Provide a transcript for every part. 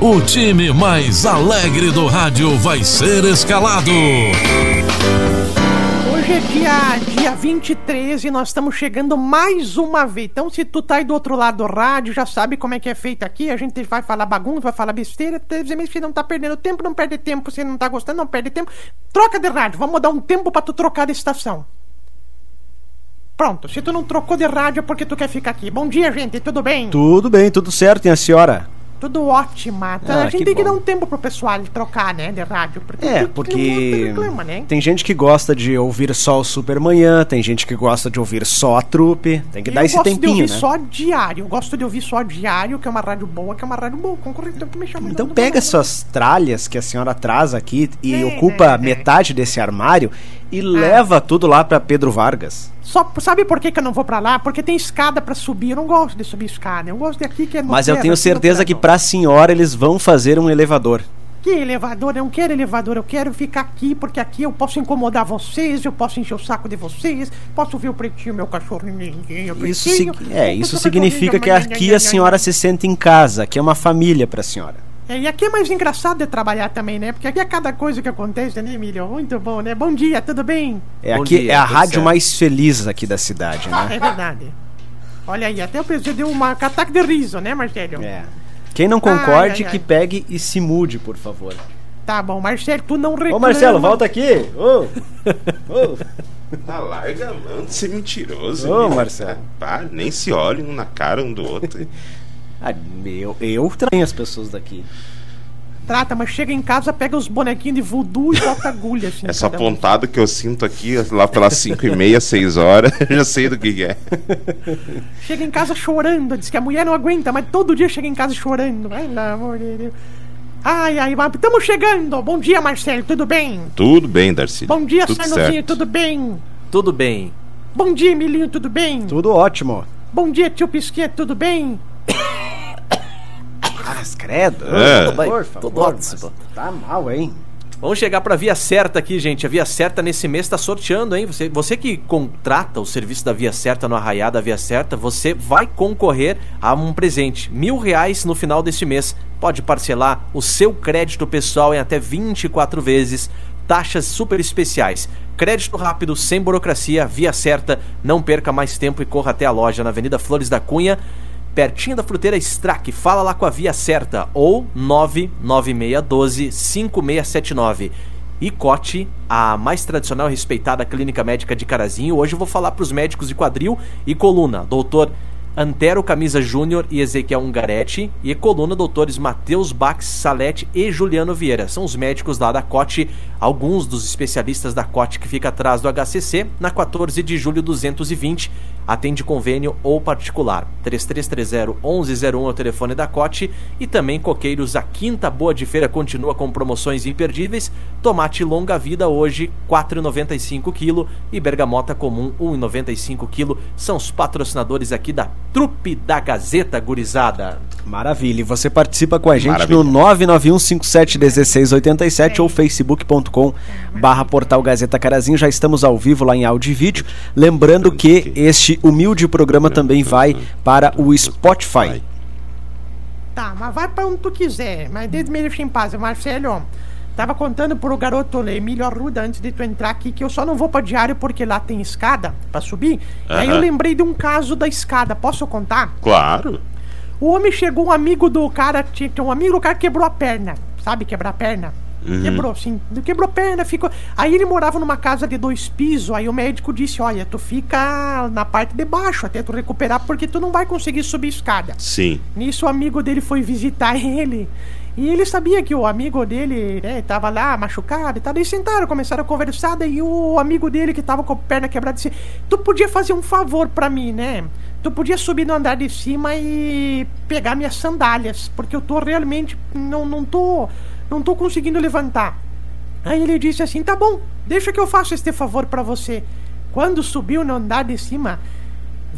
o time mais alegre do rádio vai ser escalado. Hoje é dia, dia 23 e nós estamos chegando mais uma vez. Então, se tu tá aí do outro lado do rádio, já sabe como é que é feito aqui. A gente vai falar bagunça, vai falar besteira. Se não tá perdendo tempo, não perde tempo. Se não tá gostando, não perde tempo. Troca de rádio. Vamos dar um tempo pra tu trocar de estação. Pronto, se tu não trocou de rádio é porque tu quer ficar aqui. Bom dia, gente, tudo bem? Tudo bem, tudo certo, e a senhora? Tudo ótima. Tá? Ah, a gente que tem que bom. dar um tempo pro pessoal trocar, né, de rádio. Porque É, porque reclama, né? tem gente que gosta de ouvir só o Supermanhã, tem gente que gosta de ouvir só a trupe, tem que eu dar esse gosto tempinho, de ouvir né? só diário. Eu gosto de ouvir só diário, que é uma rádio boa, que é uma rádio boa. Concorrente que me chama. Então pega essas tralhas que a senhora traz aqui e É, ocupa é, metade desse armário e leva tudo lá pra Pedro Vargas. Só, sabe por que, que eu não vou pra lá? Porque tem escada pra subir. Eu não gosto de subir escada. Eu gosto de aqui que é Mas eu terra, tenho assim, certeza que plano. pra senhora eles vão fazer um elevador. Que elevador? Eu não quero elevador, eu quero ficar aqui, porque aqui eu posso incomodar vocês, eu posso encher o saco de vocês, posso ver o pretinho, meu cachorrinho, o Isso, pretinho, é, isso seu significa que aqui a senhora se sente em casa, que é uma família pra senhora. É, e aqui é mais engraçado de trabalhar também, né? Porque aqui é cada coisa que acontece, né, Emílio? Muito bom, né? Bom dia, tudo bem? É Bom aqui dia, é a rádio certo. mais feliz aqui da cidade, né? É verdade. Olha aí, até o presidente deu um ataque de riso, né, Marcelo? É. Quem não concorde, Ai, ai, ai. que pegue e se mude, por favor. Tá bom, Marcelo, tu não reclama. Ô Marcelo, volta aqui! Ô! Ô! Ah, larga a mão de ser mentiroso. Ô. Marcelo. Pá, nem se olhem um na cara um do outro. Ah, eu, eu traio as pessoas daqui. Trata, mas chega em casa, pega os bonequinhos de voodoo e bota agulha, assim. Essa cada um. pontada que eu sinto aqui, lá pelas 5 e meia, 6 horas, eu já sei do que, que é. Chega em casa chorando, diz que a mulher não aguenta, mas todo dia chega em casa chorando. Ai, pelo amor de Deus. Ai, ai, estamos chegando. Bom dia, Marcelo, tudo bem? Tudo bem, Darcy. Bom dia, Tudo Sarnozinho, certo. tudo bem? Tudo bem. Bom dia, Emilinho, tudo bem? Tudo ótimo. Bom dia, tio Pisquet, tudo bem? Ah, credo. É. Por Vai, favor, tudo ótimo. mas Tá mal, hein? Vamos chegar pra Via Certa aqui, gente. A Via Certa nesse mês tá sorteando, hein? Você, você que contrata o serviço da Via Certa no Arraiá da Via Certa, você vai concorrer a um presente. Mil reais no final deste mês. Pode parcelar o seu crédito pessoal em até 24 vezes. Taxas super especiais. Crédito rápido, sem burocracia, Via Certa. Não perca mais tempo e corra até a loja na Avenida Flores da Cunha pertinho da fruteira Strack, fala lá com a via certa, ou 99612-5679. E Cote, a mais tradicional e respeitada clínica médica de Carazinho. Hoje eu vou falar para os médicos de quadril e coluna, doutor Antero Camisa Júnior e Ezequiel Ungaretti. E coluna, doutores Matheus Bax Salete e Juliano Vieira. São os médicos lá da Cote, alguns dos especialistas da Cote que fica atrás do HCC, na 14 de julho 220 atende convênio ou particular. 3330-1101 é o telefone da Cote e também Coqueiros, a quinta boa de feira continua com promoções imperdíveis. Tomate longa vida hoje 4,95 kg e bergamota comum 1,95 kg. São os patrocinadores aqui da Trupe da Gazeta Gurizada. Maravilha. E você participa com a gente Maravilha. no 991571687 ou facebook.com barra portal Gazeta Carazinho. Já estamos ao vivo lá em áudio e vídeo. Lembrando que este humilde programa também vai para o Spotify. Tá, mas vai pra onde tu quiser. Mas desde me deixa em paz. Marcelo, tava contando pro garoto Emílio Arruda antes de tu entrar aqui que eu só não vou pra diário porque lá tem escada pra subir. E aí eu lembrei de um caso da escada. Posso contar? Claro. O homem chegou, um amigo do cara, tinha um amigo do cara que quebrou a perna. Sabe quebrar a perna? Quebrou, sim. Quebrou a perna, ficou. Aí ele morava numa casa de dois pisos. Aí o médico disse: Olha, tu fica na parte de baixo até tu recuperar, porque tu não vai conseguir subir escada. Sim. Nisso o amigo dele foi visitar ele. E ele sabia que o amigo dele, né, tava lá machucado e tal. Daí sentaram, começaram a conversar. Daí o amigo dele que tava com a perna quebrada disse: Tu podia fazer um favor pra mim, né? Tu podia subir no andar de cima e pegar minhas sandálias, porque eu tô realmente. Não, não tô. não tô conseguindo levantar. Aí ele disse assim: tá bom, deixa que eu faço este favor pra você. Quando subiu no andar de cima,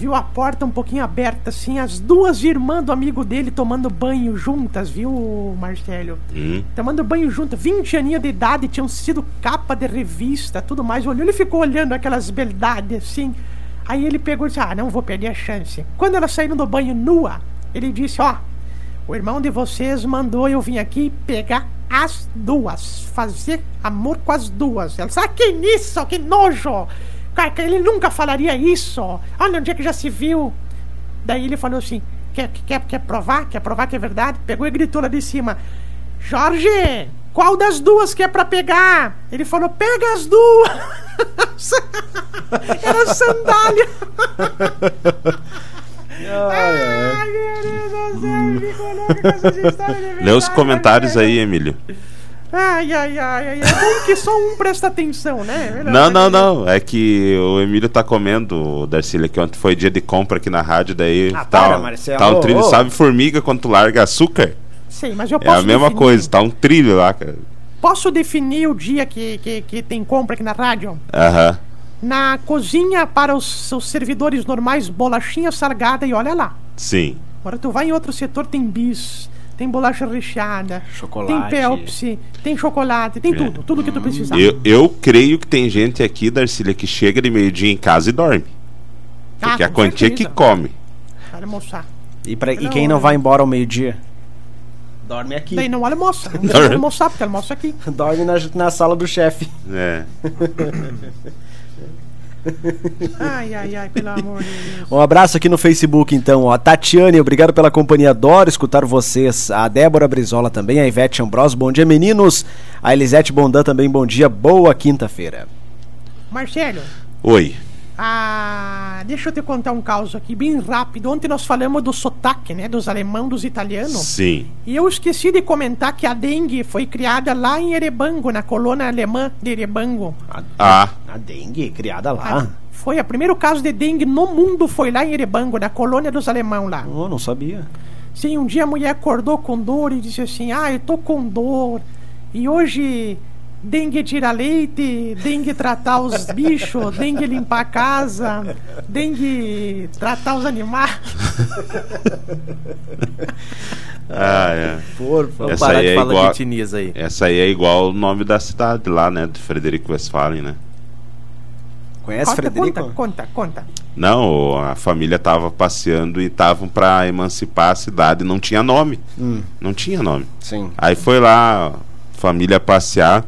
viu a porta um pouquinho aberta, assim, as duas irmãs do amigo dele tomando banho juntas, viu, Marcelo? Hum. Tomando banho juntas, 20 aninhos de idade, tinham sido capa de revista, tudo mais. Olhou, ele ficou olhando aquelas beldades, assim. Aí ele pegou e disse: Ah, não vou perder a chance. Quando elas saíram do banho nua, ele disse: Ó, o irmão de vocês mandou eu vir aqui pegar as duas, fazer amor com as duas. Ela disse: Ah, que isso, que nojo! Cara, ele nunca falaria isso. Olha onde é que já se viu. Daí ele falou assim: quer, quer, quer provar? Quer provar que é verdade? Pegou e gritou lá de cima: Jorge, qual das duas que é pra pegar? Ele falou: pega as duas. Era sandália. Ai, meu Deus do céu, de Lê os comentários velho. aí, Emílio. Ai, ai, ai, ai. É bom que só um presta atenção, né? Melhor, Não, não, né? não. É que o Emílio tá comendo, Darcília, que ontem foi dia de compra aqui na rádio, daí Ah, tá, para, Marcelo. tá um trilho. Ô. Sabe formiga quando tu larga açúcar? Sei, mas eu É posso a mesma definir- coisa, tá um trilho lá, cara. Posso definir o dia que, que, que tem compra aqui na rádio? Aham. Na cozinha para os seus servidores normais, bolachinha salgada e olha lá. Sim. Agora tu vai em outro setor, tem bis, tem bolacha recheada, Chocolate. tem Pepsi, tem chocolate, tem tudo, tudo que tu precisar. Eu, eu creio que tem gente aqui, Darcília, que chega de meio-dia em casa e dorme. Ah, Porque a quantia que certeza. come. Vai almoçar. E, pra, e quem não é. vai embora ao meio-dia? Dorme aqui. Daí não almoça, não deixa almoçar porque almoça aqui. Dorme na, na sala do chefe. É. Ai, ai, ai, pelo amor de Deus. Um abraço aqui no Facebook, então. Ó. Tatiane, obrigado pela companhia. Adoro escutar vocês. A Débora Brizola também. A Ivete Ambrosio, bom dia, meninos. A Elisete Bondan também, bom dia. Boa quinta-feira. Marcelo, Oi. Ah, deixa eu te contar um caos aqui, bem rápido. Ontem nós falamos do sotaque, né, dos alemão, dos italianos. Sim. E eu esqueci de comentar que a dengue foi criada lá em Erebango, na colônia alemã de Erebango. Ah, A dengue, criada lá. Foi o primeiro caso de dengue no mundo, foi lá em Erebango, na colônia dos alemão lá. Oh, não sabia. Sim, um dia a mulher acordou com dor e disse assim: Ah, eu tô com dor. E hoje, dengue tirar leite, dengue tratar os bichos, dengue limpar a casa, dengue tratar os animais. ah é. Por Vamos Essa parar aí de é falar igual- de aí. Essa aí é igual o nome da cidade lá, né? De Frederico Westphalen, né? Conhece conta, Frederico? conta, conta, conta. Não, a família tava passeando e estavam para emancipar a cidade. Não tinha nome. Hum, Não tinha nome. sim. Aí foi lá, família passear.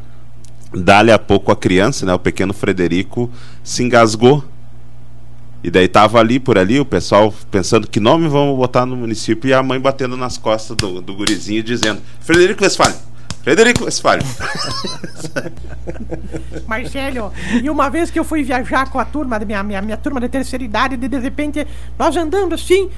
Dali a pouco a criança, né? O pequeno Frederico se engasgou. E daí tava ali por ali, o pessoal pensando que nome vamos botar no município e a mãe batendo nas costas do, do gurizinho dizendo: Frederico Westphalen, Frederico Westphalen. Marcelo, e uma vez que eu fui viajar com a turma, minha, minha, minha turma de terceira idade, de, de repente, nós andando assim,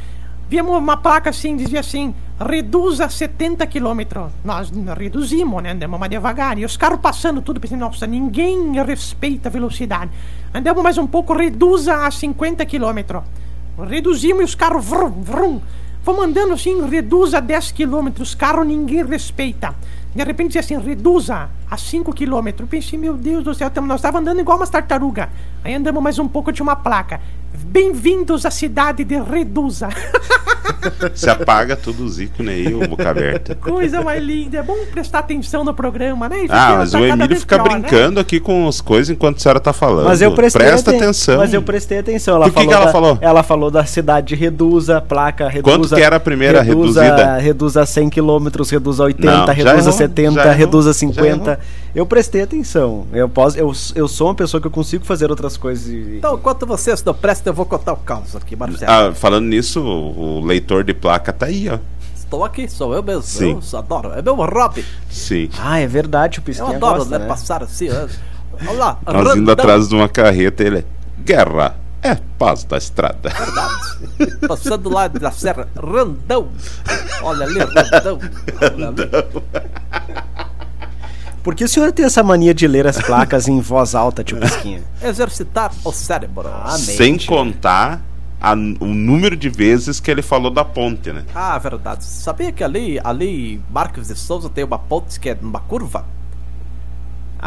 vimos uma placa assim, dizia assim, reduza 70 quilômetros. Nós reduzimos, né? Andamos mais devagar. E os carros passando tudo, pensando, nossa, ninguém respeita a velocidade. Andamos mais um pouco, reduza a 50 quilômetros. Reduzimos e os carros, vrum, vrum. Vamos andando assim, reduza a 10 quilômetros, os carros ninguém respeita. De repente dizia assim, reduza a 5 quilômetros. Eu pensei, meu Deus do céu, nós estávamos andando igual umas tartarugas. Aí andamos mais um pouco, tinha uma placa. Bem-vindos à cidade de Reduza. Se apaga tudo o ícones aí, o boca aberta. Coisa mais linda. É bom prestar atenção no programa, né? Ah, mas tá o Emílio fica pior, né? brincando aqui com as coisas enquanto a senhora tá falando. Mas eu prestei Presta aten- atenção. Mas eu prestei atenção. Ela O que falou que ela da- falou? Ela falou da cidade de Reduza, placa Reduza. Quanto que era a primeira reduza, reduzida? Reduza a 100 km, Reduza a 80, Não, Reduza errou, a 70, já errou, Reduza a já 50. Eu prestei atenção. Eu, posso, eu, eu sou uma pessoa que eu consigo fazer outras coisas. e- Então, enquanto vocês não prestam, eu vou contar o caos aqui, Marcelo. Ah, falando nisso, o, o leitor de placa tá aí, ó. Estou aqui, sou eu mesmo. Sim. Eu adoro. É meu hobby. Sim. Ah, é verdade, o Eu Pisquinha adoro, gosta, né, né? passar assim. ó. Olha lá. Nós indo randão. atrás de uma carreta, ele é guerra, é paz da estrada. Passando lá da serra, Randão. Olha ali, Randão. Olha ali. Por que o senhor tem essa mania de ler as placas em voz alta, tio Pisquinha? Exercitar o cérebro. Ah, Sem mente. contar a- o número de vezes que ele falou da ponte, né? Ah, verdade. Sabia que ali, ali Marcos de Souza tem uma ponte que é numa curva?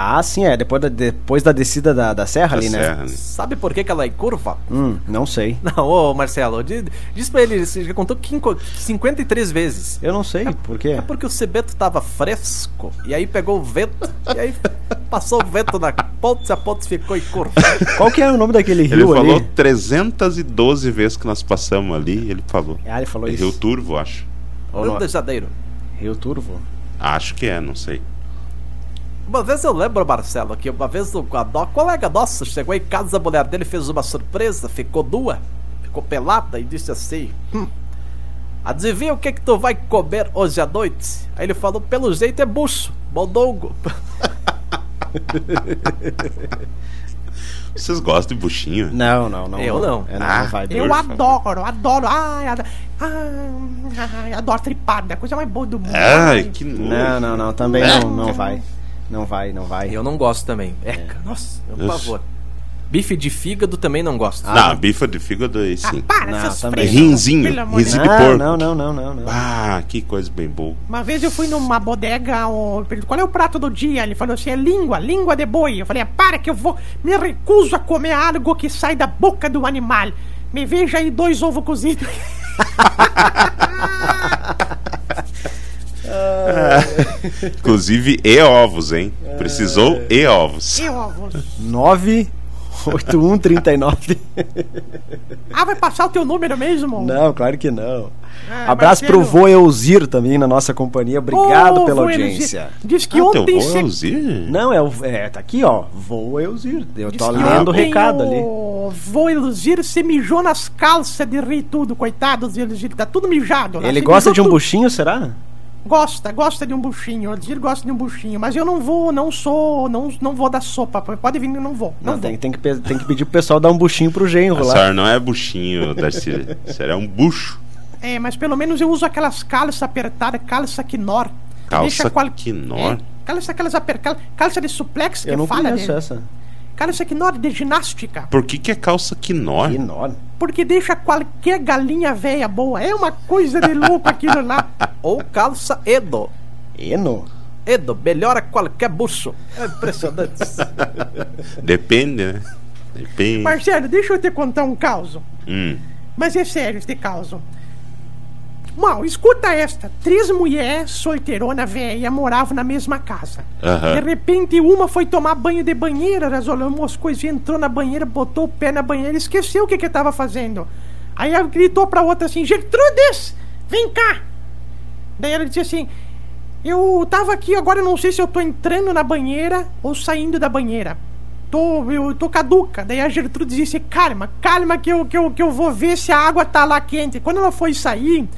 Ah, sim, é. Depois da, depois da descida da, da serra Da ali, né? serra, né? Sabe por que, que ela é curva? Hum, não sei. Não, ô Marcelo, diz, diz pra ele, você já contou quinco- 53 vezes. Eu não sei. Por quê? É porque o Cebeto tava fresco, e aí pegou o vento, e aí passou o vento na ponte, a ponte ficou em curva. Qual que é o nome daquele Ele rio falou ali? 312 vezes que nós passamos ali, ele falou. Ah, ele falou É isso. Rio Turvo, acho. Rio não? de Janeiro. Rio Turvo? Acho que é, não sei. Uma vez eu lembro, Marcelo, que uma vez no- colega nosso chegou em casa, a mulher dele fez uma surpresa, ficou nua, ficou pelada e disse assim: hum, Adivinha o que que tu vai comer hoje à noite? Aí ele falou: pelo jeito é bucho, mondongo. Vocês gostam de buchinho? Não, não, não. Eu não. É, não, Ah, não. Eu adoro, adoro. Ai, adoro. Ai, adoro tripada, a coisa mais boa do mundo. Ai, que nojo. Não, não, não. Também não, não vai. Não vai, não vai. Eu não gosto também. Eca, nossa, é um Ux. pavor. Bife de fígado também não gosto. Não, bifa de fígado aí Ah, sim. para, Não, essas também. Rinzinho, rinzinho. De não, porco. não, não, não, não, não. Ah, que coisa bem boa. Uma vez eu fui numa bodega, o- qual é o prato do dia? Ele falou assim, é língua, língua de boi. Eu falei, ah, para que eu vou, me recuso a comer algo que sai da boca do animal. Me veja aí dois ovos cozidos. Inclusive, e ovos, hein? Precisou e ovos. E ovos. 98139. Ah, vai passar o teu número mesmo? Não, claro que não. Ah, Abraço pro vô Elzir também na nossa companhia. Obrigado Ô, pela vô audiência. Elzir. Diz que Ah, teu ontem vô é você... Elzir? Não, é, o, é, tá aqui, ó. Vô Elzir. Eu Diz tô que lendo o recado ali. O vô Elzir se mijou nas calças de rir tudo, coitado do Elzir. Tá tudo mijado. Ele Se gosta de um tudo. buchinho, será? Gosta, gosta de um buchinho. O Elzir gosta de um buchinho. Mas eu não vou, não sou, não, não vou dar sopa. Pode vir, eu não vou. Não, Não, vou. tem, tem, que, tem que pedir pro pessoal dar um buchinho pro genro A lá. senhora não é buchinho, Darcy. Será um bucho. É, mas pelo menos eu uso aquelas calças apertadas, calça quinor. Calça qual- quinor? É, calça aquelas aper... cal- calça de suplex que Eu não fala conheço dele. essa. Calça quinor de ginástica. Por que, que é calça quinor? Enorme. Porque deixa qualquer galinha velha boa. É uma coisa de louco aquilo lá. Ou calça Edo. Eno? Edo, melhora qualquer bucho. É impressionante. Depende, né? Depende. Marcelo, deixa eu te contar um caso. Hum. Mas é sério este caso. Mal, escuta esta. Três mulheres solteirona velha moravam na mesma casa. Aham. De repente, uma foi tomar banho de banheira, resolveu as coisas, entrou na banheira, botou o pé na banheira, esqueceu o que que tava fazendo. Aí ela gritou pra outra assim, Gertrudes, vem cá. Daí ela disse assim, eu tava aqui, agora não sei se eu tô entrando na banheira ou saindo da banheira. Tô, eu tô caduca. Daí a Gertrudes disse, calma, calma que eu, que, eu, que eu vou ver se a água tá lá quente. Quando ela foi sair,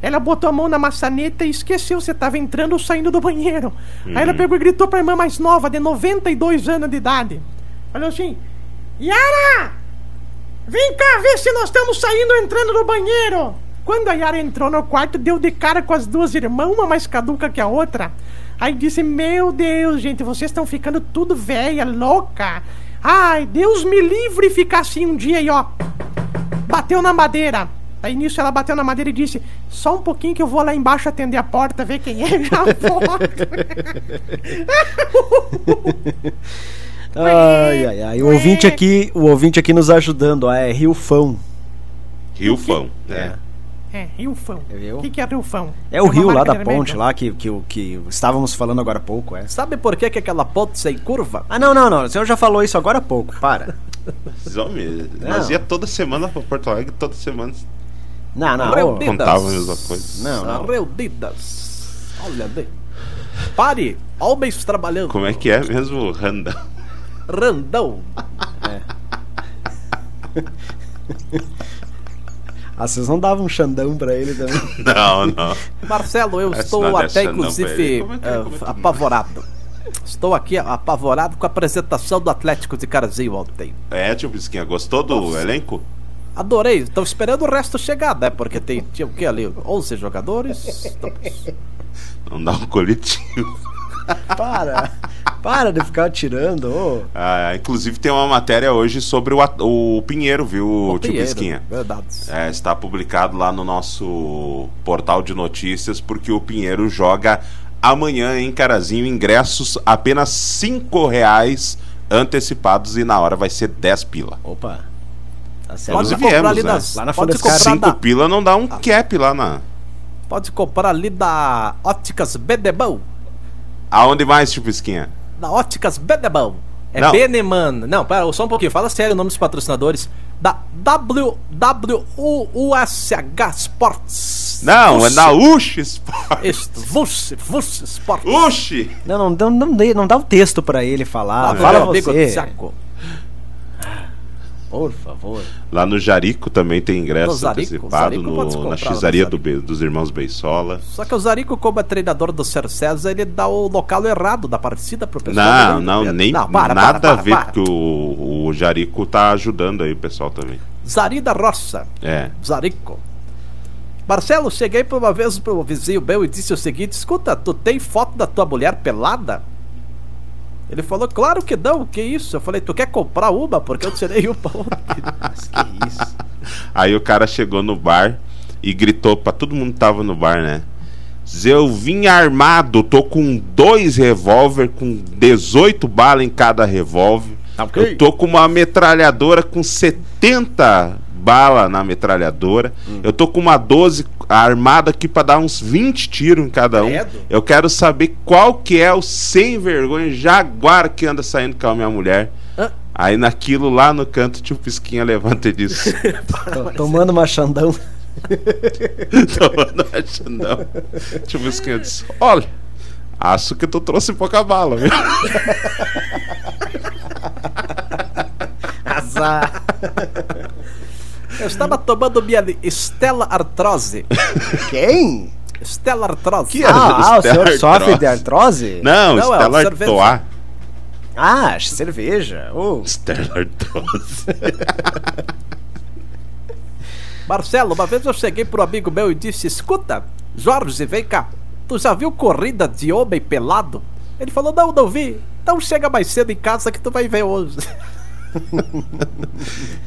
ela botou a mão na maçaneta e esqueceu se tava entrando ou saindo do banheiro. Aí ela pegou e gritou pra irmã mais nova, de 92 anos de idade. Falou assim, Yara! Vem cá ver se nós estamos saindo ou entrando do banheiro. Quando a Yara entrou no quarto, deu de cara com as duas irmãs, uma mais caduca que a outra. Aí disse: Meu Deus, gente, vocês estão ficando tudo velha, louca. Ai, Deus me livre ficar assim um dia e ó. Bateu na madeira. Aí nisso ela bateu na madeira e disse: Só um pouquinho que eu vou lá embaixo atender a porta, ver quem é, já volto. Ai, ai, ai. O ouvinte aqui, o ouvinte aqui nos ajudando, ó, é Riofão. Rio Fão. É. É, Rilfão. Viu? O que, que é Rilfão? É o uma rio lá da ponte, lá que, que, o- que estávamos falando agora há pouco, é. Sabe por que, que aquela ponte sem curva? Ah, não, não, não. O senhor já falou isso agora há pouco. Para. Não. Nós ia toda semana pra Porto Alegre, toda semana Não, não. Deus. contava a mesma coisa. Não, não. Reunidas. Olha ali. Pare, homens trabalhando. Como é que é mesmo, Randa? Randão. Ah, vocês não davam um xandão pra ele também. Não, não. Marcelo, eu Essa estou até inclusive é é? é é? apavorado. Estou aqui apavorado com a apresentação do Atlético de Carazinho ontem. É, tio Bisquinha, gostou do elenco? Adorei, estou esperando o resto chegar, né? Porque tem, tinha o que ali? 11 jogadores? Então, Não dá um coletivo. Para. Para de ficar tirando. ô. Ah, inclusive tem uma matéria hoje sobre o, o Pinheiro, viu, tio Pinheiro, Pisquinha? Verdade. É, está publicado lá no nosso portal de notícias, porque o Pinheiro joga amanhã em Carazinho ingressos apenas 5 reais antecipados e na hora vai ser 10 pila. Opa. Tá viemos, ali né? das. Lá na pode comprar, 5 da, pila não dá um cap lá na. pode comprar ali da Óticas Bedebão. Aonde mais, tio Pisquinha? Da Óticas Bedebão. É Não. Beneman. Não, pera, só um pouquinho. Fala sério o nome dos patrocinadores. Da WWUSH Sports. Não, é Vush. na Ush Sport. Isto, Vush, Vush Sports. Ush! Não, não, não, não, dá o texto pra ele falar. Lá do Fala amigo você. Tiago. Por favor. Lá no Jarico também tem ingresso Zarico? antecipado Zarico no, comprar na xizaria Zarico. do dos irmãos Beisola. Só que o Zarico, como é treinador do Ser César, ele dá o local errado da partida pro pessoal. Não, não, nem Não, para, nada para, a ver, para, porque o, o Jarico tá ajudando aí o pessoal também. Zari da Roça. É. Zarico. Marcelo, cheguei por uma vez pro vizinho meu e disse o seguinte: escuta, tu tem foto da tua mulher pelada? Ele falou, claro que não, que isso? Eu falei, tu quer comprar uma? Porque eu tirei uma ontem. Mas que isso. Aí o cara chegou no bar e gritou pra todo mundo que tava no bar, né? "Zé, Eu vim armado, tô com dois revólver, com 18 balas em cada revólver. Tá ok. Eu tô com uma metralhadora com 70 balas na metralhadora. Hum. Eu tô com uma 12 armada aqui pra dar uns 20 tiros em cada um. Credo. Eu quero saber qual que é o sem vergonha jaguar que anda saindo com a minha mulher. Hã? Aí naquilo lá no canto, tio Pisquinha levanta e diz: tomando uma Xandão. Tomando a Xandão. Tio Pisquinha disse: Olha, acho que tu trouxe pouca bala, viu? Azar. Eu estava tomando minha Estela Artrose. Quem? Estela Artrose. Que Ah, ah, o senhor Artrose. sofre de artrose? Não, Não, é cerveja. Artois. Ah, cerveja. Oh. Stella Artois. Marcelo, uma vez eu cheguei pro amigo meu e disse: Escuta, Jorge, vem cá. Tu já viu corrida de homem pelado? Ele falou: Não, não vi. Então chega mais cedo em casa que tu vai ver hoje.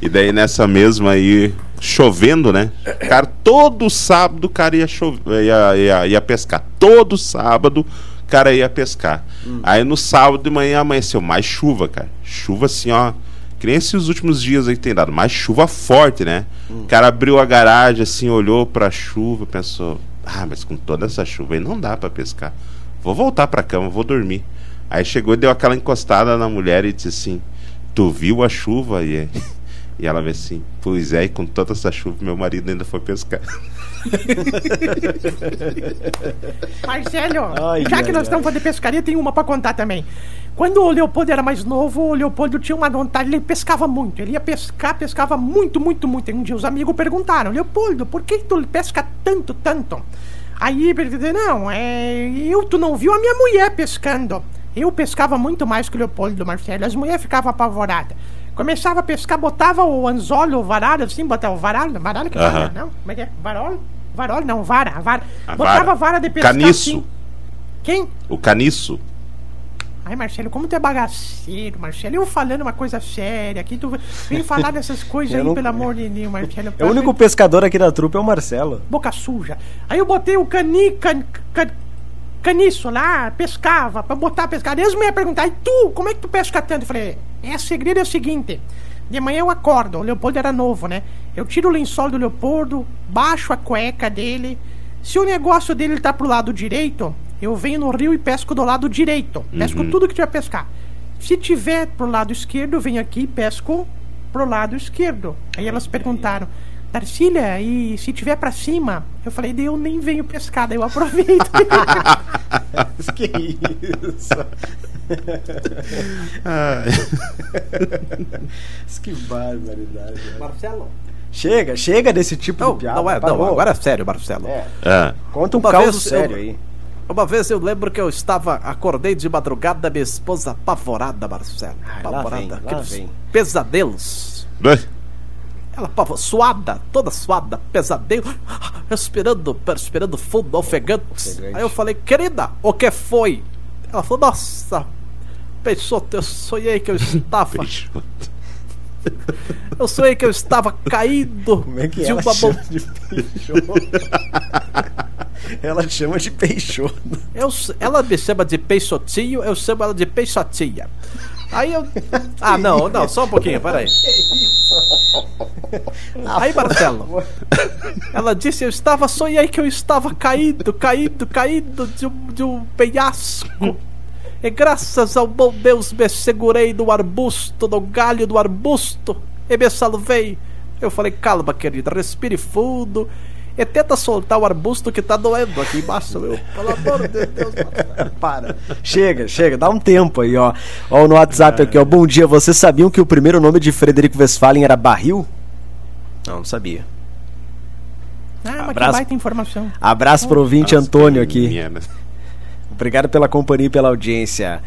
E daí nessa mesma aí, chovendo, né? Cara, todo sábado o cara ia, chover, ia, ia, ia pescar. Todo sábado o cara ia pescar. Aí no sábado de manhã amanheceu mais chuva, cara. Chuva assim, ó. Que nem esses últimos dias aí que tem dado. Mais chuva forte, né? O cara abriu a garagem assim, olhou pra chuva, pensou: Ah, mas com toda essa chuva aí não dá pra pescar. Vou voltar pra cama, vou dormir. Aí chegou e deu aquela encostada na mulher e disse assim: Tu viu a chuva? E, e ela vê assim: Pois é, e com toda essa chuva, meu marido ainda foi pescar. Marcelo, Ai, já ai, que nós ai. estamos falando de pescaria, tem uma pra contar também. Quando o Leopoldo era mais novo, o Leopoldo tinha uma vontade, ele pescava muito. Ele ia pescar, pescava muito, muito, muito. E um dia os amigos perguntaram, Leopoldo, por que tu pesca tanto, tanto? Aí ele disse, não, é. Eu, tu não viu a minha mulher pescando. Eu pescava muito mais que o Leopoldo, Marcelo. As mulheres ficavam apavoradas. Começava a pescar, botava o anzol, o varado, assim, botava o varado, varado que fala, Aham. não? Como é que é? Varol? Varol, não, vara, vara. A Botava vara. vara de pescar Caniço. assim. Quem? O caniço. Ai, Marcelo, como tu é bagaceiro, Marcelo. Eu falando uma coisa séria aqui, tu vem falar dessas coisas aí, não- pelo amor de Deus, Marcelo. É o único pescador aqui da trupe é o Marcelo. Boca suja. Aí eu botei o cani, can, can, caniço lá, pescava, pra botar a pescar. Aí as mulheres perguntaram, e tu, como é que tu pesca tanto? Eu falei, é, segredo é o seguinte. De manhã eu acordo, o Leopoldo era novo, né? Eu tiro o lençol do Leopoldo, baixo a cueca dele. Se o negócio dele tá pro lado direito, eu venho no rio e pesco do lado direito. Pesco tudo que tiver pescar. Se tiver pro lado esquerdo, eu venho aqui e pesco pro lado esquerdo. Aí elas perguntaram, Darcília, e se tiver pra cima? Eu falei, "Daí eu nem venho pescar, daí eu aproveito. que isso? que barbaridade. Marcelo? Chega, chega desse tipo Não, de piada. não, é, não, agora é sério, Marcelo. É, É. conta um Uma eu- sério aí. Uma vez eu lembro que eu estava, acordei de madrugada, minha esposa apavorada, Marcelo. Ai, lá apavorada. vem, lá vem. pesadelos. Ela apavo- suada, toda suada, pesadelo, respirando, respirando fundo, ofegante. Ofegante. Aí eu falei, querida, o que foi? Ela falou, nossa, Peixoto, eu sonhei que eu estava. Eu sonhei que eu estava caído Como é que de uma chama de peixoto? ela chama de peixoto. Eu, ela me chama de peixotinho, eu chamo ela de peixotinha. Aí eu. Ah, não, não, só um pouquinho, peraí. Aí, Marcelo. Ela disse: Eu estava, sonhei que eu estava caído, caído, caído de um, de um penhasco. E graças ao bom Deus me segurei no arbusto, no galho do arbusto, e me salvei. Eu falei: Calma, querida, respire fundo. E tenta soltar o arbusto que tá doendo aqui embaixo, meu. Pelo amor de Deus. Para. Chega, chega, dá um tempo aí, ó. Ó, no WhatsApp aqui, ó. Bom dia, vocês sabiam que o primeiro nome de Frederico Westphalen era Barril? Não, não sabia. Ah, mas que Abraço. baita informação. Abraço pro ouvinte Antônio aqui. Minha, né? Obrigado pela companhia e pela audiência.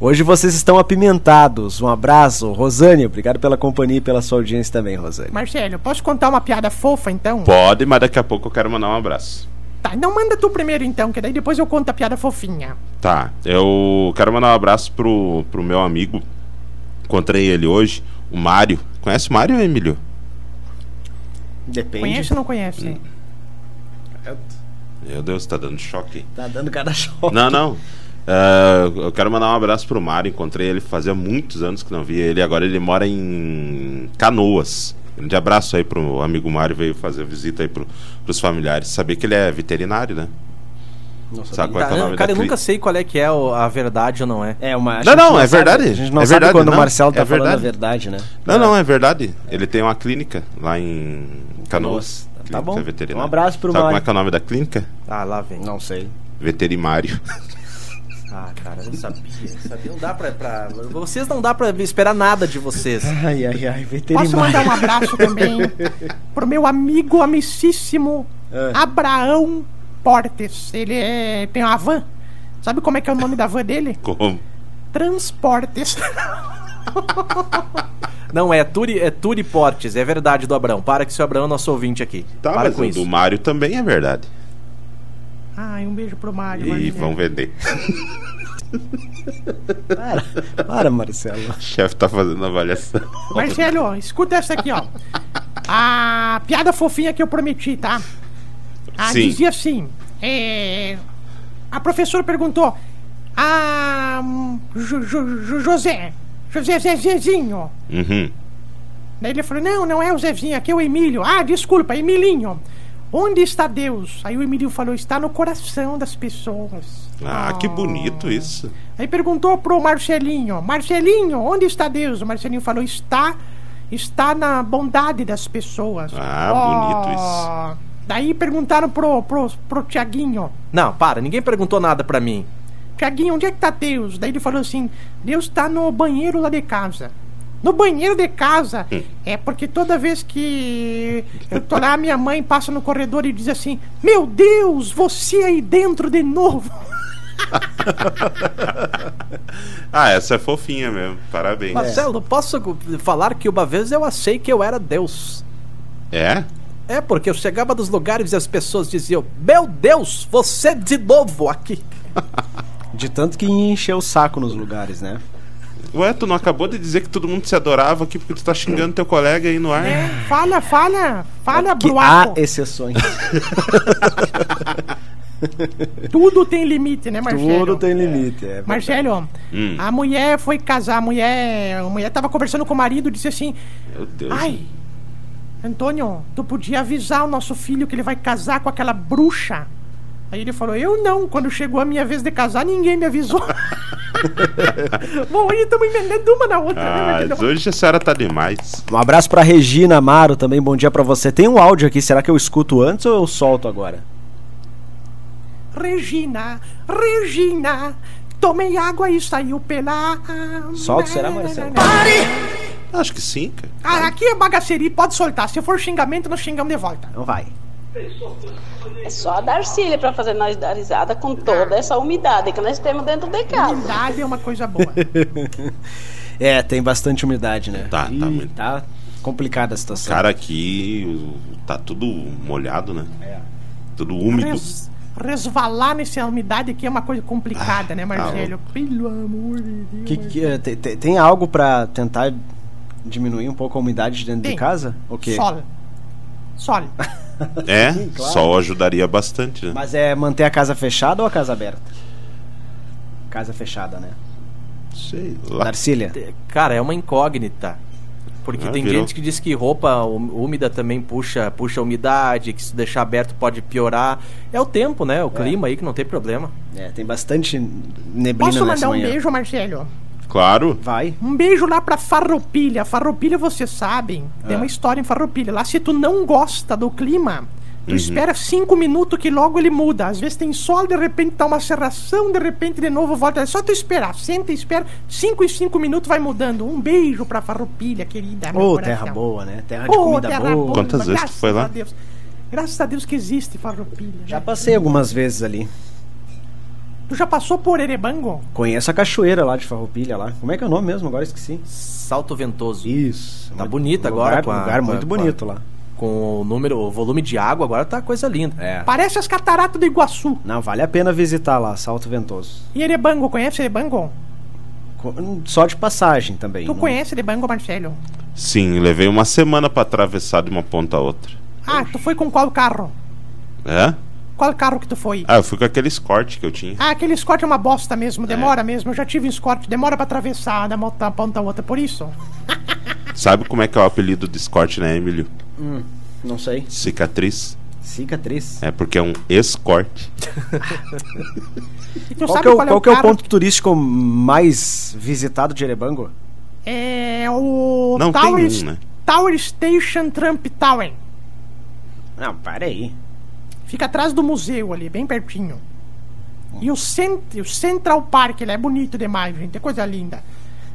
Hoje vocês estão apimentados. Um abraço. Rosane, obrigado pela companhia e pela sua audiência também, Rosane. Marcelo, posso contar uma piada fofa então? Pode, mas daqui a pouco eu quero mandar um abraço. Tá, não manda tu primeiro então, que daí depois eu conto a piada fofinha. Tá, eu quero mandar um abraço pro, pro meu amigo. Encontrei ele hoje, o Mário. Conhece o Mário, Emílio? Depende. Conhece ou não conhece? Meu Deus, tá dando choque. Tá dando cada choque. Não, não. É, eu quero mandar um abraço pro Mário. Encontrei ele fazia muitos anos que não via ele. Agora ele mora em Canoas. Grande abraço aí pro amigo Mário. Veio fazer visita aí pro, pros familiares. Sabia que ele é veterinário, né? Não sabia. Sabe qual é, que é o nome cara, da eu nunca sei qual é que é o- a verdade ou não é. É uma. Não, gente não, é sabe- verdade. A gente não É sabe verdade, quando o não. Marcelo tá É falando a verdade. verdade, né? Não, não, é verdade. Ele tem uma clínica lá em Canoas. Tá Clínica bom. veterinária. Um abraço pro Sabe como é Mário. que é o nome da clínica? Ah, lá vem. Não sei. Veterimário. Ah, cara, eu sabia, sabia. Não dá pra, pra- Vocês não dá pra esperar nada de vocês. Ai, ai, ai, Posso veterinário. mandar um abraço também pro meu amigo amicíssimo Ah. Abraão Portes. Ele é, tem uma van. Sabe como é que é o nome da van dele? Como? Transportes. Não, é Turi, é Turi Portes, é verdade do Abrão. Para que seu Abrão é nosso ouvinte aqui. Tá, Para mas com o isso. do Mário também é verdade. Ai, um beijo pro Mário. E Marcelo. vão vender. Para, para, Marcelo. O chefe tá fazendo avaliação. Marcelo, escuta essa aqui, ó. A piada fofinha que eu prometi, tá? Ah, Sim. dizia assim: é, a professora perguntou a Jo- Jo- José, José Zezinho. Uhum. Daí ele falou: Não, não é o Zezinho, aqui é o Emílio. Ah, desculpa, Emilinho. Onde está Deus? Aí o Emílio falou: Está no coração das pessoas. Ah, que bonito isso. Aí perguntou pro Marcelinho: Marcelinho, onde está Deus? O Marcelinho falou: Está, está na bondade das pessoas. Ah, bonito isso. Daí perguntaram pro, pro, pro Tiaguinho: Não, para, ninguém perguntou nada pra mim. Tiaguinho, onde é que tá Deus? Daí ele falou assim: Deus tá no banheiro lá de casa. No banheiro de casa. É porque toda vez que eu tô lá, minha mãe passa no corredor e diz assim: Meu Deus, você aí dentro de novo. Ah, essa é fofinha mesmo. Parabéns. Marcelo, posso falar que uma vez eu achei que eu era Deus. É? É, porque eu chegava nos lugares e as pessoas diziam: Meu Deus, você de novo aqui. De tanto que encheu o saco nos lugares, né? Ué, tu não acabou de dizer que todo mundo se adorava aqui porque tu tá xingando teu colega aí no ar? É, falha, falha, falha, Que há Bruaco. exceções. Tudo tem limite, né, Marcelo? Tudo tem limite. É. Marcelo, Hum. a mulher foi casar, a mulher, a mulher tava conversando com o marido e disse assim: Meu Deus. Ai, Antônio, tu podia avisar o nosso filho que ele vai casar com aquela bruxa. Aí ele falou: Eu não, quando chegou a minha vez de casar, ninguém me avisou. Bom, aí estamos emendando uma na outra, né, Ah, mas hoje a senhora tá demais. Um abraço pra Regina Amaro também, bom dia pra você. Tem um áudio aqui, será que eu escuto antes ou eu solto agora? Regina, Regina, tomei água e saiu pela. Solta, será, Marcelo? Acho que sim, cara. Ah, aqui é bagaceria, pode soltar. Se for xingamento, nós xingamos de volta. Então vai. É só a Darcília para fazer nós dar risada com toda essa umidade que nós temos dentro de casa. Umidade é uma coisa boa. É, tem bastante umidade, né? Tá, tá Ih, muito. tá complicada a situação. Cara, aqui tá tudo molhado, né? É. Tudo úmido. Res- resvalar nessa umidade aqui é uma coisa complicada, né, Marcelo? Pelo amor de Deus. Que, que, eh, te- te- tem algo pra tentar diminuir um pouco a umidade de dentro Tem. de casa? O quê? Sol. Sol. É, claro. sol ajudaria bastante, né? Mas é manter a casa fechada ou a casa aberta? Casa fechada, né? Sei lá. Darcília. Cara, é uma incógnita. Porque Ah, tem virou. gente que diz que roupa úmida também puxa, puxa a umidade, que se deixar aberto pode piorar. É o tempo, né? O clima aí que não tem problema. É, tem bastante neblina Posso nessa mandar um manhã. beijo, Marcelo? Claro. Vai. Um beijo lá pra Farroupilha. Farroupilha, vocês sabem, tem É. uma história em Farroupilha. Lá, se tu não gosta do clima, tu Uhum. espera cinco minutos que logo ele muda. Às vezes tem sol, de repente tá uma cerração, de repente de novo volta. É só tu esperar. Senta e espera. Cinco e cinco minutos vai mudando. Um beijo pra Farroupilha, querida. Ô, coração. terra boa, né? Terra de Ô, comida terra boa. Quantas vezes tu graças foi lá? a Deus. Graças a Deus que existe Farroupilha. Já né? passei algumas vezes ali. Tu já passou por Erebango? Conheço a cachoeira lá de Farroupilha lá. Como é que é o nome mesmo? Agora esqueci. Salto ventoso. Isso. Tá bonito lugar, agora com a- lugar com a- muito com a- bonito lá. Com o número, o volume de água agora tá coisa linda. É. Parece as cataratas do Iguaçu. Não, vale a pena visitar lá, Salto Ventoso. E Erebango, conhece Erebango? Só de passagem também. Tu não- conhece Erebango, Marcelo? Sim, levei uma semana pra atravessar de uma ponta a outra. Ah, tu foi com qual carro? É? Qual carro que tu foi? Ah, eu fui com aquele escort que eu tinha. Ah, aquele Escort é uma bosta mesmo, demora mesmo. Eu já tive um Escort, demora pra atravessar da mo- da ponta a outra, por isso. Sabe como é que é o apelido do escort, né, Emílio? Não sei. Cicatriz. Cicatriz. É porque é um escorte. Tu Qual, sabe que é o, qual é qual o que é o ponto turístico mais visitado de Erebango? É o Não, tem Tower, um, né? Tower Station Trump Tower. Não, para aí. Fica atrás do museu ali, bem pertinho. E o, cent o Central Park, ele é bonito demais, gente. É coisa linda.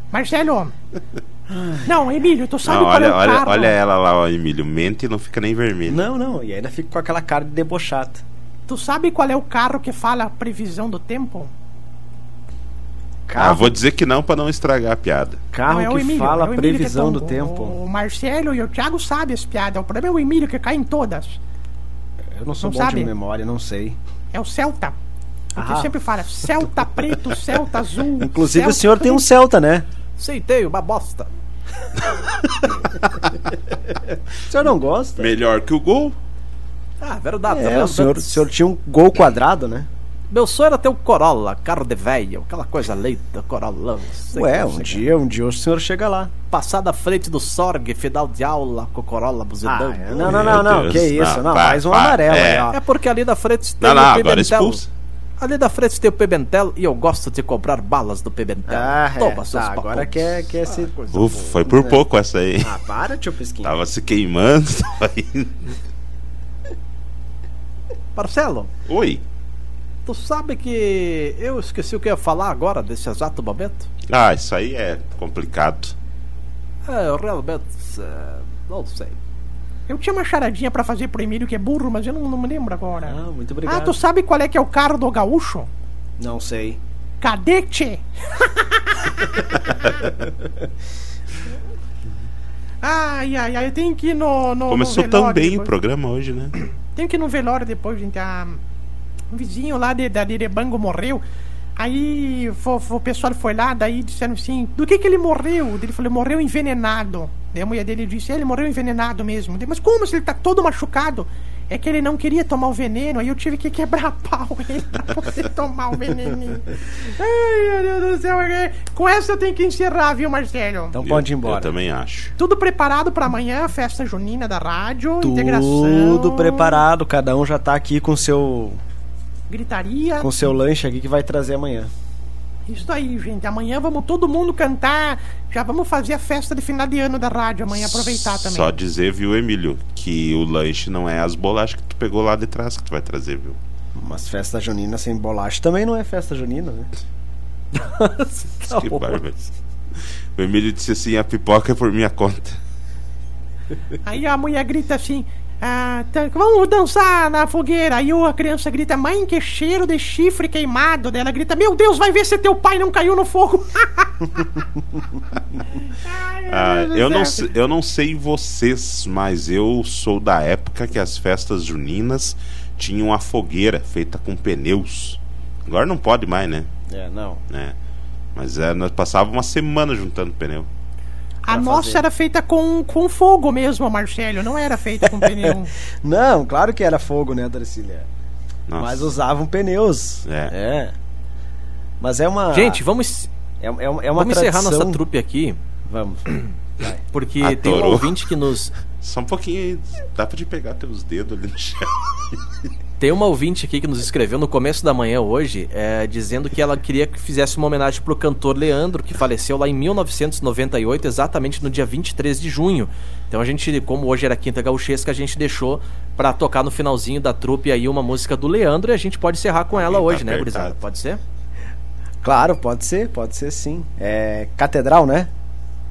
Marcelo. Não, Emílio, tu sabe Não, qual é olha, o olha, carro? olha ela lá, ó, Emílio. Mente e não fica nem vermelho. Não, não. E ainda fica com aquela cara de debochado. Tu sabe qual é o carro que fala a previsão do tempo? Ah, vou dizer que não pra não estragar a piada. Carro Não, é o que Emílio, fala é a é previsão do tonto. tempo. O Marcelo e o Thiago sabem as piadas. O problema é o Emílio que cai em todas. Eu não sou Não bom sabe? de memória, não sei. É o Celta. Porque Ah. sempre fala Celta preto, Celta azul. Inclusive Celta o senhor tem um preto. Celta, né? Aceitei, uma bosta. O senhor não gosta? Melhor que o gol? Ah, verdade. tá É, o senhor, o senhor tinha um gol quadrado, né? Meu sonho era ter um Corolla, carro de velho, aquela coisa leita, Corollão. sei Ué, um você dia, um dia o senhor chega lá. Passar da frente do Sorg, final de aula, com o Corolla Ah, buzedão. é, não, não, não, não, Deus. que isso, Não, não, pá, mais um pá, amarelo é. aí, ó. É porque ali da frente tem Não, não, o agora Pimentel. expulsa. Ali da frente tem o Pimentel e eu gosto de comprar balas do Pimentel. Ah, é, Toma, seus tá, agora papudos. quer, quer se... Ufa, foi por pouco essa aí. Ah, para, tio Pesquinho. Tava se queimando. Tava indo. Marcelo, Oi. Tu sabe que eu esqueci o que eu ia falar agora, desse exato momento? Ah, isso aí é complicado. É, eu realmente é, não sei. Eu tinha uma charadinha pra fazer pro Emílio que é burro, mas eu não, não me lembro agora. Ah, muito Ah, obrigado. tu sabe qual é que é o carro do gaúcho? Não sei. Cadete! ai, ai, ai, eu tenho que ir no. no Começou no tão bem o depois. programa hoje, né? Tenho que ir no velório depois, gente. Ah, um vizinho lá de, da Direbango morreu. Aí fo- fo- o pessoal foi lá, daí disseram assim, do que que ele morreu? Ele falou, morreu envenenado. Daí a mulher dele disse, ele morreu envenenado mesmo. Daí, Mas como se ele tá todo machucado? É que ele não queria tomar o veneno, aí eu tive que quebrar pau ele pra poder tomar o veneninho. Ai, meu Deus do céu. é- Com essa eu tenho que encerrar, viu, Marcelo? Então pode ir embora. Eu também acho. Tudo preparado pra amanhã, festa junina da rádio, Tudo integração. preparado, cada um já tá aqui com seu Gritaria. com seu lanche aqui que vai trazer amanhã. Isso aí, gente. Amanhã vamos todo mundo cantar. Já vamos fazer a festa de final de ano da rádio amanhã, aproveitar também. Só dizer, viu, Emílio, que o lanche não é as bolachas que tu pegou lá de trás que tu vai trazer, viu? Mas festa junina sem bolacha também não é festa junina, né? que bárbaro. O Emílio disse assim: a pipoca é por minha conta. Aí a mulher grita assim: ah, tá- vamos dançar na fogueira. Aí a criança grita: mãe, que cheiro de chifre queimado. Daí ela grita: meu Deus, vai ver se teu pai não caiu no fogo. Ai, Ah, eu, não, eu não sei vocês, mas eu sou da época que as festas juninas tinha uma fogueira feita com pneus. Agora não pode mais, né? É, não. né? Mas é, nós passávamos uma semana juntando pneu. A nossa fazer. era feita com, com fogo mesmo, Marcelo. Não era feita com pneu. Não, claro que era fogo, né, Darcília? Nossa. Mas usavam pneus. É. Mas é uma. Gente, vamos, é, é, uma- é uma vamos encerrar tradição... nossa trupe aqui, Vamos. Vai. porque Adorou. tem um ouvinte que nos. Só um pouquinho aí. Dá pra te pegar teus dedos ali no chão. Tem uma ouvinte aqui que nos escreveu no começo da manhã hoje, é, dizendo que ela queria que fizesse uma homenagem pro cantor Leandro, que faleceu lá em 1998, exatamente no dia 23 de junho. Então a gente, como hoje era quinta gauchesca, a gente deixou pra tocar no finalzinho da trupe aí uma música do Leandro e a gente pode encerrar com ela Alguém tá hoje, né, apertado. gurizada? Pode ser? Claro, pode ser, pode ser sim. É Catedral, né?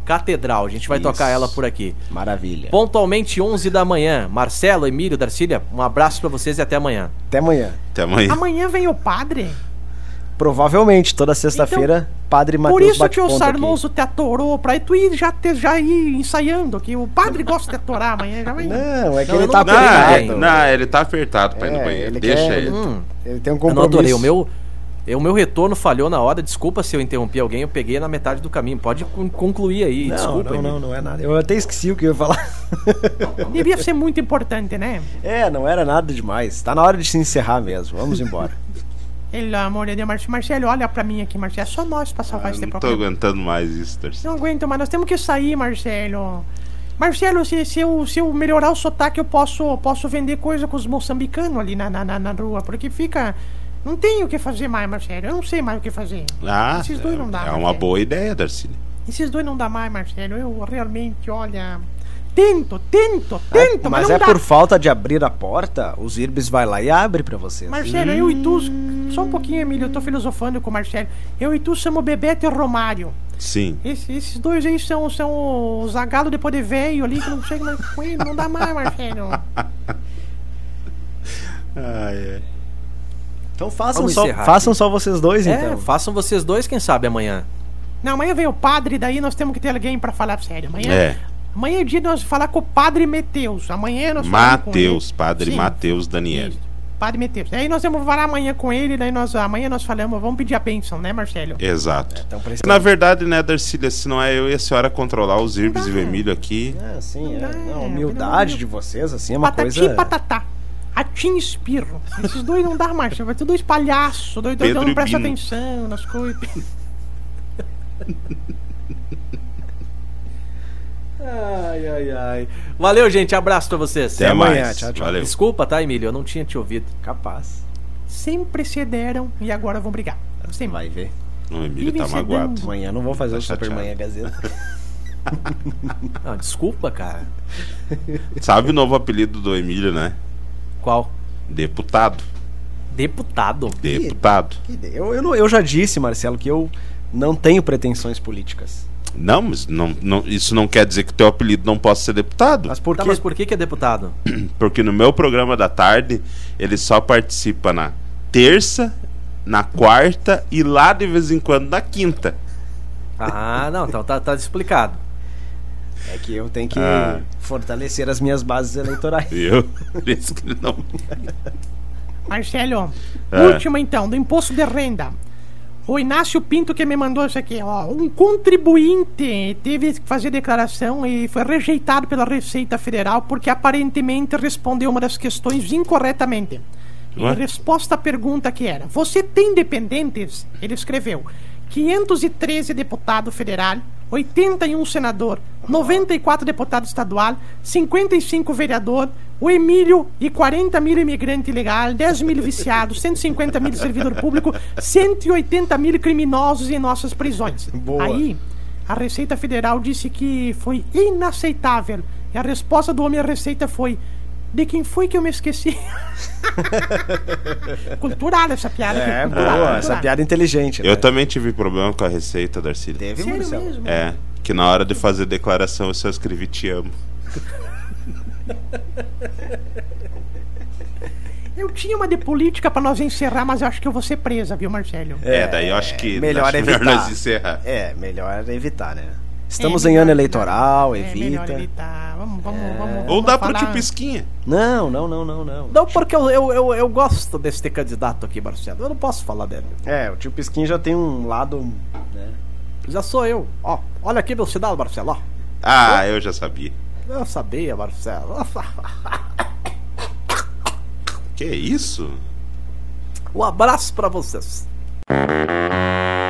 Catedral, a gente vai Isso. tocar ela por aqui. Maravilha. Pontualmente 11 da manhã. Marcelo, Emílio, Darcília, um abraço pra vocês e até amanhã. Até amanhã. Até amanhã. Amanhã vem o padre. Provavelmente, toda sexta-feira, Padre Por Matheus isso bate que o Sarnoso te atorou, pra tu ir já, ter, já ir ensaiando, que o padre gosta de atorar amanhã. Já vai. aqui. Não, é que Não, ele eu tá não- Não, apertado. é- não, ele tá apertado pra ir no É, banheiro. ele Deixa quer- ele. Hum, Ele tem um eu compromisso. não adorei. O meu, o meu retorno falhou na hora. Desculpa se eu interrompi alguém, eu peguei na metade do caminho. Pode con- concluir aí, Não, desculpa. não, não, não é nada. Eu até esqueci o que eu ia falar. Devia ser muito importante, né? É, não era nada demais. Tá na hora de se encerrar mesmo. Vamos embora. Pelo amor de Deus, Marcelo, Marcelo, olha pra mim aqui, Marcelo. É só nós pra salvar Ah, esse não tô aguentando mais isso, Darcy. Não aguento mais, nós temos que sair, Marcelo. Marcelo, se, se, eu, se eu melhorar o sotaque, eu posso, posso vender coisa com os moçambicanos ali na, na, na, na rua, porque fica. Não tem o que fazer mais, Marcelo. Eu não sei mais o que fazer. Ah, Esses dois não dá, é uma Marcelo. boa ideia, Darcy. Esses dois não dá mais, Marcelo. Eu realmente, olha. Tento, tento, tento, mas, Mas não é dá. por falta de abrir a porta, os Irbes vai lá e abre pra vocês. Marcelo, eu e tu. Só um pouquinho, Emílio, eu tô filosofando com o Marcelo. Eu e tu somos Bebeto e Romário. Sim. Esse- esses dois aí são, são os zagalos depois de velho ali que não chega mais com ele. Não dá mais, Marcelo. Ai, ai. Então façam Vamos só, façam aqui. só vocês dois, É, então. façam vocês dois, quem sabe amanhã. Não, amanhã vem o padre, daí nós temos que ter alguém pra falar sério. Amanhã É. amanhã é dia de nós falar com o padre Meteus. Amanhã nós falamos com Mateus. Padre Sim, Mateus Daniel. isso, Padre Meteus. Aí nós vamos falar amanhã com ele, daí nós, amanhã nós falamos, vamos pedir a bênção, né, Marcelo? Exato. Então, precisamos- Na verdade, né, Darcília, se não é eu e a senhora controlar os Irbes e dá. o Emílio aqui. É, sim, é. Não, Não, pelo amor humildade de de vocês, assim, é uma Patati coisa... e patatá. Atim espirro. Esses dois não dá mais, vai ter dois palhaços, dois, dois Pedro não presta Bino. atenção nas coisas. Ai, ai, ai. Valeu, gente. Abraço pra vocês. Até, amanhã. mais. Tchau, tchau. Valeu. Desculpa, tá, Emílio? Eu não tinha te ouvido. Capaz. Sempre cederam e agora vão brigar. Sempre. Vai ver. O Emílio tá magoado. Amanhã não vou fazer Tá o chateado. Supermanhã Gazeta. Ah, desculpa, cara. Sabe o novo apelido do Emílio, né? Qual? Deputado. Deputado. Deputado. Que ideia. Eu, eu, não- eu já disse, Marcelo, que eu não tenho pretensões políticas. Não, mas não, não- isso não quer dizer que teu apelido não possa ser deputado. Mas por Tá, mas por que, que é deputado? Porque no meu programa da tarde, ele só participa na terça, na quarta e lá de vez em quando na quinta. Ah, não, então tá, tá explicado. É que eu tenho que Ah. fortalecer as minhas bases eleitorais. Viu? Por isso que ele não. Marcelo, É. última então, do imposto de renda. O Inácio Pinto que me mandou isso aqui, ó. Um contribuinte teve que fazer declaração e foi rejeitado pela Receita Federal porque aparentemente respondeu uma das questões incorretamente. Em resposta à pergunta que era: Você tem dependentes? Ele escreveu: 513 deputado federal, 81 senador, 94 deputado estadual, 55 vereador, o Emílio e 40 mil imigrante ilegal, 10 mil viciados, 150 mil servidor público, 180 mil criminosos em nossas prisões. Boa. Aí, a Receita Federal disse que foi inaceitável. E a resposta do homem à Receita foi: De quem foi que eu me esqueci? cultural essa piada. É, cultural, boa. cultural. Essa piada é inteligente. Eu né? também tive problema com a receita, Darcy. Teve, Sério Marcelo? mesmo? É, que na hora de fazer declaração eu só escrevi te amo. Eu tinha uma de política pra nós encerrar, mas eu acho que eu vou ser presa, viu, Marcelo? É, daí eu acho que melhor acho evitar. nós encerrar. É, melhor evitar, né? Estamos É, em ano eleitoral, É evita. evitar. Vamos, vamos, vamos. Ou dá pro falar- tio Pisquinha. Não, não, não, não, não. Não, porque eu, eu, eu, eu gosto desse candidato aqui, Marcelo. Eu não posso falar dele. É, o tio Pisquinha já tem um lado. Né? Já sou eu. Ó, olha aqui meu sinal, Marcelo. Ó. Ah, eu já sabia. Eu sabia, Marcelo. Que isso? Um abraço pra vocês.